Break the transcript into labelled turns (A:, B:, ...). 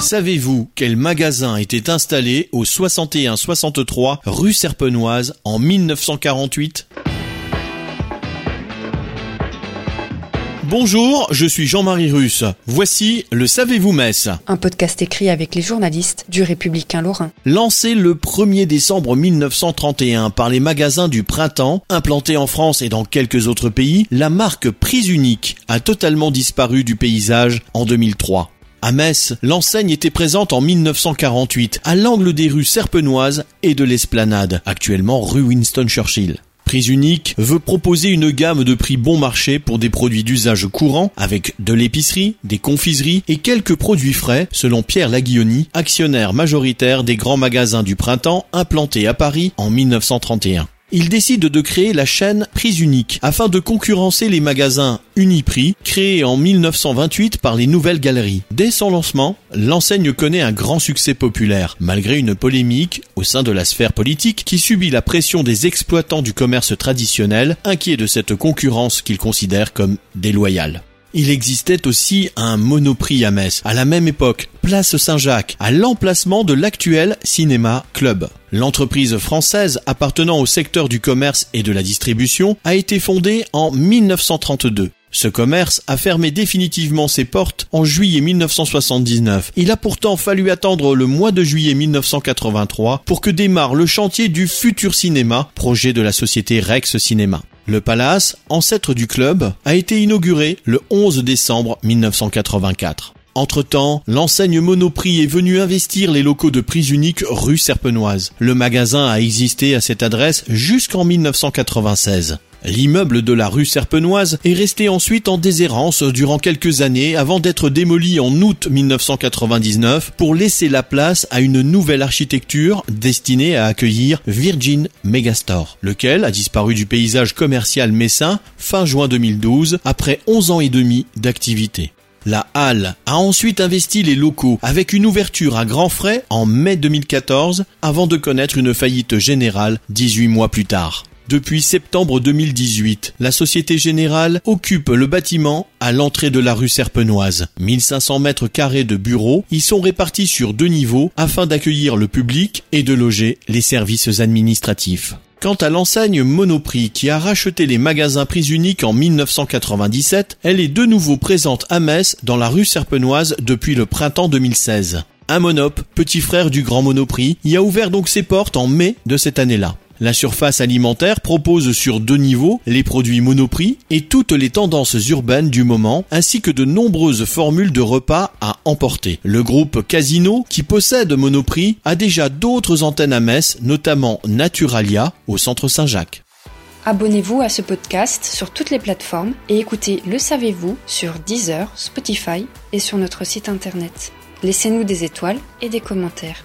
A: Savez-vous quel magasin était installé au 61-63 rue Serpenoise en 1948 Bonjour, je suis Jean-Marie Russe. Voici le Savez-vous Metz
B: Un podcast écrit avec les journalistes du Républicain Lorrain.
A: Lancé le 1er décembre 1931 par les magasins du printemps, implanté en France et dans quelques autres pays, la marque Prise Unique a totalement disparu du paysage en 2003. À Metz, l'enseigne était présente en 1948 à l'angle des rues Serpenoise et de l'Esplanade, actuellement rue Winston Churchill. Prise unique veut proposer une gamme de prix bon marché pour des produits d'usage courant avec de l'épicerie, des confiseries et quelques produits frais selon Pierre Laguilloni, actionnaire majoritaire des grands magasins du printemps implantés à Paris en 1931 il décide de créer la chaîne Prise Unique afin de concurrencer les magasins Uniprix créés en 1928 par les Nouvelles Galeries. Dès son lancement, l'enseigne connaît un grand succès populaire, malgré une polémique au sein de la sphère politique qui subit la pression des exploitants du commerce traditionnel, inquiets de cette concurrence qu'ils considèrent comme déloyale. Il existait aussi un monoprix à Metz, à la même époque, place Saint-Jacques, à l'emplacement de l'actuel Cinéma Club. L'entreprise française appartenant au secteur du commerce et de la distribution a été fondée en 1932. Ce commerce a fermé définitivement ses portes en juillet 1979. Il a pourtant fallu attendre le mois de juillet 1983 pour que démarre le chantier du futur cinéma, projet de la société Rex Cinéma. Le palace, ancêtre du club, a été inauguré le 11 décembre 1984. Entre-temps, l'enseigne Monoprix est venue investir les locaux de prise unique rue Serpenoise. Le magasin a existé à cette adresse jusqu'en 1996. L'immeuble de la rue Serpenoise est resté ensuite en déshérence durant quelques années avant d'être démoli en août 1999 pour laisser la place à une nouvelle architecture destinée à accueillir Virgin Megastore, lequel a disparu du paysage commercial messin fin juin 2012 après 11 ans et demi d'activité. La Halle a ensuite investi les locaux avec une ouverture à grands frais en mai 2014 avant de connaître une faillite générale 18 mois plus tard. Depuis septembre 2018, la Société Générale occupe le bâtiment à l'entrée de la rue Serpenoise. 1500 mètres carrés de bureaux y sont répartis sur deux niveaux afin d'accueillir le public et de loger les services administratifs. Quant à l'enseigne Monoprix qui a racheté les magasins Prise Unique en 1997, elle est de nouveau présente à Metz dans la rue Serpenoise depuis le printemps 2016. Un monop, petit frère du Grand Monoprix, y a ouvert donc ses portes en mai de cette année-là. La surface alimentaire propose sur deux niveaux les produits Monoprix et toutes les tendances urbaines du moment, ainsi que de nombreuses formules de repas à emporter. Le groupe Casino, qui possède Monoprix, a déjà d'autres antennes à Metz, notamment Naturalia au centre Saint-Jacques.
B: Abonnez-vous à ce podcast sur toutes les plateformes et écoutez Le Savez-vous sur Deezer, Spotify et sur notre site internet. Laissez-nous des étoiles et des commentaires.